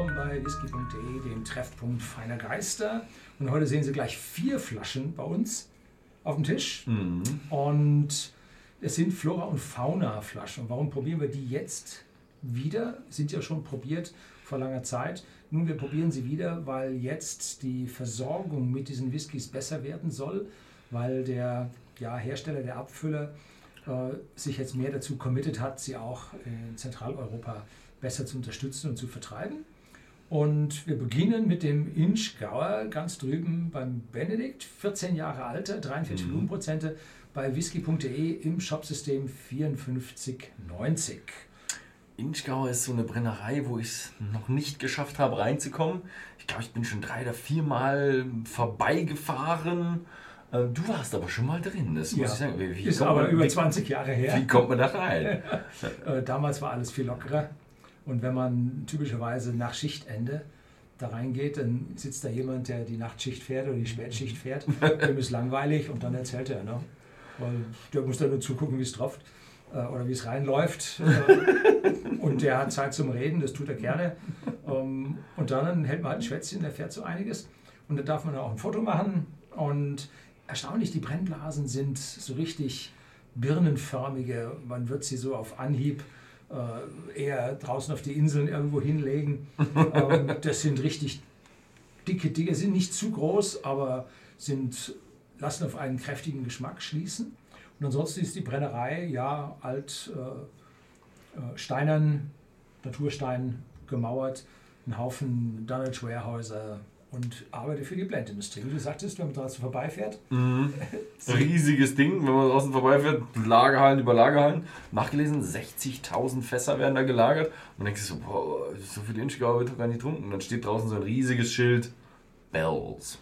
willkommen bei whisky.de, dem Treffpunkt feiner Geister. Und heute sehen Sie gleich vier Flaschen bei uns auf dem Tisch. Mhm. Und es sind Flora- und Fauna-Flaschen. Und warum probieren wir die jetzt wieder? Sind ja schon probiert vor langer Zeit. Nun, wir probieren sie wieder, weil jetzt die Versorgung mit diesen Whiskys besser werden soll, weil der ja, Hersteller, der Abfüller, äh, sich jetzt mehr dazu committed hat, sie auch in Zentraleuropa besser zu unterstützen und zu vertreiben. Und wir beginnen mit dem Inchgauer ganz drüben beim Benedikt, 14 Jahre alter, 43 Mhm. Volumenprozente bei whisky.de im Shopsystem 5490. Inchgau ist so eine Brennerei, wo ich es noch nicht geschafft habe reinzukommen. Ich glaube, ich bin schon drei oder vier Mal vorbeigefahren. Äh, Du warst aber schon mal drin, das muss Ja, ich sagen. Wie, Ist aber man, über wie, 20 Jahre her. wie kommt man da rein? Äh, damals war alles viel lockerer. Und wenn man typischerweise nach Schichtende da reingeht, dann sitzt da jemand, der die Nachtschicht fährt oder die Spätschicht fährt. Dem ist langweilig und dann erzählt er. Ne? Weil der muss da nur zugucken, wie es tropft äh, oder wie es reinläuft. Äh, und der hat Zeit zum Reden, das tut er gerne. Ähm, und dann hält man halt ein Schwätzchen, der fährt so einiges. Und dann darf man auch ein Foto machen. Und erstaunlich, die Brennblasen sind so richtig birnenförmige. Man wird sie so auf Anhieb eher draußen auf die Inseln irgendwo hinlegen. ähm, das sind richtig dicke Dinge, sind nicht zu groß, aber sind, lassen auf einen kräftigen Geschmack schließen. Und ansonsten ist die Brennerei ja alt, äh, äh, steinern, Naturstein gemauert, ein Haufen Dunwich-Warehäuser und arbeitet für die Blendindustrie. Wie du sagtest, wenn man draußen vorbeifährt, Mhm. Riesiges Ding, wenn man draußen vorbeifährt, Lagerhallen über Lagerhallen. Nachgelesen, 60.000 Fässer werden da gelagert. Und dann denkst du so, boah, so viel Inchgau wird doch gar nicht getrunken. Und dann steht draußen so ein riesiges Schild, Bells.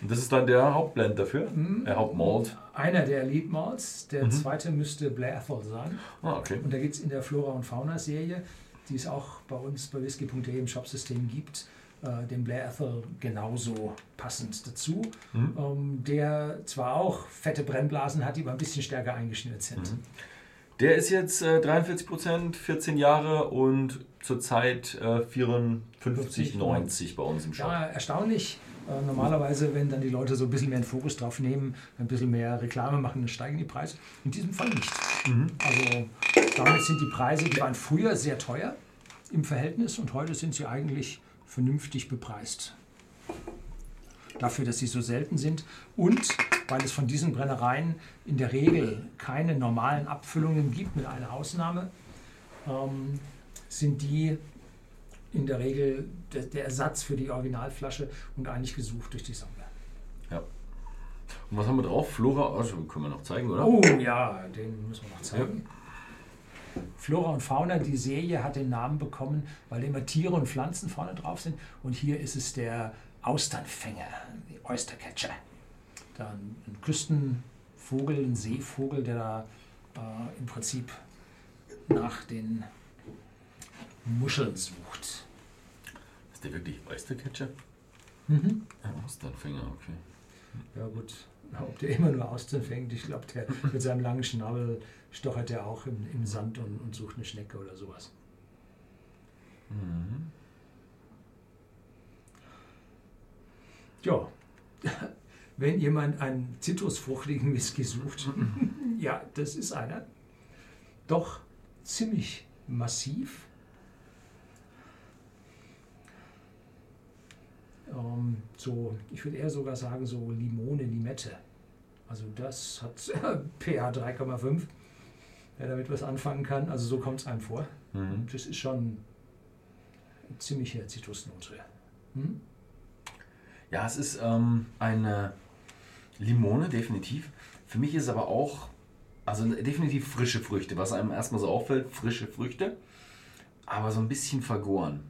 Und das ist dann der Hauptblend dafür, der Hauptmalt. einer der Elite Malts, der Mhm. zweite müsste Blair Ethel sein. Ah, okay. Und da gibt es in der Flora und Fauna Serie, die es auch bei uns bei whisky.de im Shopsystem gibt, äh, den Blair Ethel genauso passend dazu, Mhm. ähm, der zwar auch fette Brennblasen hat, die aber ein bisschen stärker eingeschnürt sind. Mhm. Der ist jetzt äh, 43%, 14 Jahre und zurzeit äh, 54,90 bei uns im Shop. Ja, erstaunlich. Äh, normalerweise, wenn dann die Leute so ein bisschen mehr einen Fokus drauf nehmen, ein bisschen mehr Reklame machen, dann steigen die Preise. In diesem Fall nicht. Mhm. Also damit sind die Preise, die waren früher sehr teuer im Verhältnis und heute sind sie eigentlich vernünftig bepreist. Dafür, dass sie so selten sind und weil es von diesen Brennereien in der Regel keine normalen Abfüllungen gibt, mit einer Ausnahme, ähm, sind die in der Regel der, der Ersatz für die Originalflasche und eigentlich gesucht durch die Sammler. Und was haben wir drauf? Flora, also können wir noch zeigen, oder? Oh ja, den müssen wir noch zeigen. Flora und Fauna, die Serie hat den Namen bekommen, weil immer Tiere und Pflanzen vorne drauf sind. Und hier ist es der Austernfänger, die Oystercatcher. Dann ein Küstenvogel, ein Seevogel, der da äh, im Prinzip nach den Muscheln sucht. Ist der wirklich Oystercatcher? Mhm. Ja, Austernfänger, okay. Ja gut, ob der immer nur Austern fängt, ich glaube, der mit seinem langen Schnabel stochert er auch im, im Sand und, und sucht eine Schnecke oder sowas. Mhm. Ja, wenn jemand einen zitrusfruchtigen Whisky sucht, ja, das ist einer. Doch ziemlich massiv. Ähm, so, ich würde eher sogar sagen, so Limone, Limette. Also das hat pH 3,5, wer damit was anfangen kann. Also so kommt es einem vor. Mhm. Das ist schon eine ziemliche Zitrusnote. Hm? Ja, es ist ähm, eine Limone, definitiv. Für mich ist es aber auch, also definitiv frische Früchte, was einem erstmal so auffällt, frische Früchte, aber so ein bisschen vergoren.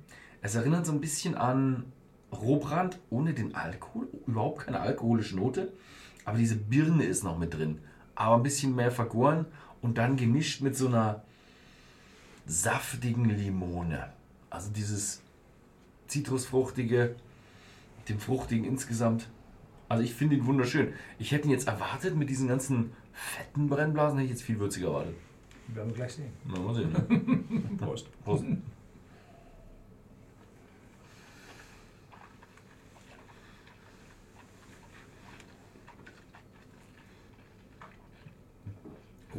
Es erinnert so ein bisschen an Rohbrand ohne den Alkohol, überhaupt keine alkoholische Note, aber diese Birne ist noch mit drin, aber ein bisschen mehr vergoren und dann gemischt mit so einer saftigen Limone. Also dieses zitrusfruchtige, dem fruchtigen insgesamt. Also ich finde ihn wunderschön. Ich hätte ihn jetzt erwartet mit diesen ganzen fetten Brennblasen, hätte ich jetzt viel würziger erwartet. Werden wir gleich sehen. Na, mal sehen, ne? Prost. Prost.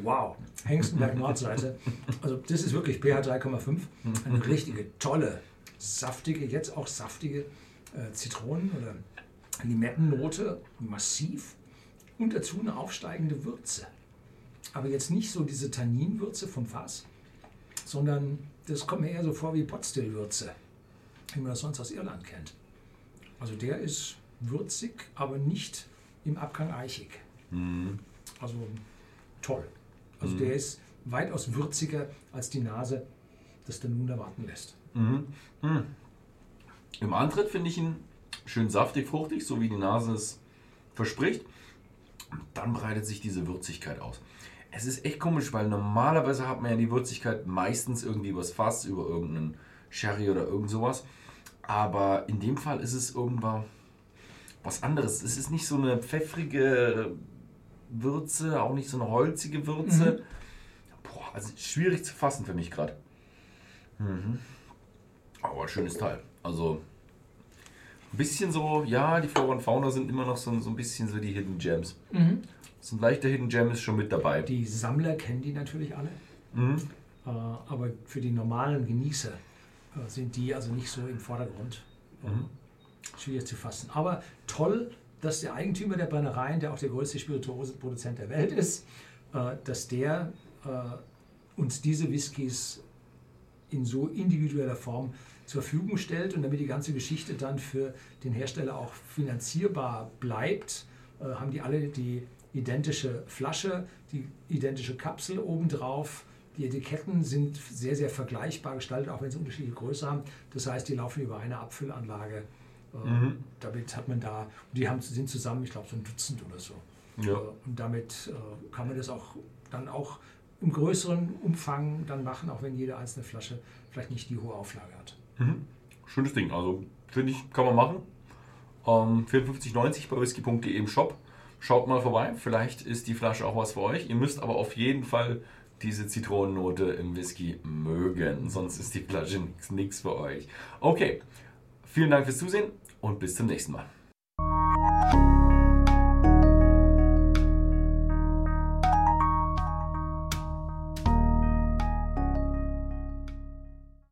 Wow, Hengstenberg Nordseite. Also das ist wirklich pH 3,5. Eine richtige, tolle, saftige, jetzt auch saftige äh, Zitronen- oder Limettennote, massiv. Und dazu eine aufsteigende Würze. Aber jetzt nicht so diese Tanninwürze vom Fass, sondern das kommt mir eher so vor wie Potstill-Würze, wie man das sonst aus Irland kennt. Also der ist würzig, aber nicht im Abgang eichig. Also toll. Also der ist weitaus würziger als die Nase das der nun erwarten lässt. Im Antritt finde ich ihn schön saftig, fruchtig, so wie die Nase es verspricht. Dann breitet sich diese Würzigkeit aus. Es ist echt komisch, weil normalerweise hat man ja die Würzigkeit meistens irgendwie übers Fass, über irgendeinen Sherry oder irgend sowas. Aber in dem Fall ist es irgendwann was anderes. Es ist nicht so eine pfeffrige Würze, auch nicht so eine holzige Würze. Boah, also schwierig zu fassen für mich gerade. Mhm. Aber schönes Teil. Also ein bisschen so, ja, die Flora und Fauna sind immer noch so, so ein bisschen so die Hidden Gems. So ein leichter Hidden Gem ist schon mit dabei. Die Sammler kennen die natürlich alle, Mhm. äh, aber für die normalen Genießer äh, sind die also nicht so im Vordergrund. Äh, Schwierig zu fassen. Aber toll, dass der Eigentümer der Brennereien, der auch der größte Spirituosenproduzent der Welt ist, äh, dass der äh, uns diese Whiskys in so individueller Form zur Verfügung stellt und damit die ganze Geschichte dann für den Hersteller auch finanzierbar bleibt, äh, haben die alle die identische Flasche, die identische Kapsel obendrauf. Die Etiketten sind sehr, sehr vergleichbar gestaltet, auch wenn sie unterschiedliche Größe haben. Das heißt, die laufen über eine Abfüllanlage. Äh, Mhm. Damit hat man da, die haben, sind zusammen, ich glaube, so ein Dutzend oder so. Ja. Äh, Und damit äh, kann man das auch dann auch im größeren Umfang dann machen, auch wenn jede einzelne Flasche vielleicht nicht die hohe Auflage hat. Schönes Ding. Also finde ich, kann man machen. Ähm, 54,90 bei whisky.de im Shop. Schaut mal vorbei. Vielleicht ist die Flasche auch was für euch. Ihr müsst aber auf jeden Fall diese Zitronennote im Whisky mögen. Sonst ist die Flasche nichts für euch. Okay. Vielen Dank fürs Zusehen und bis zum nächsten Mal.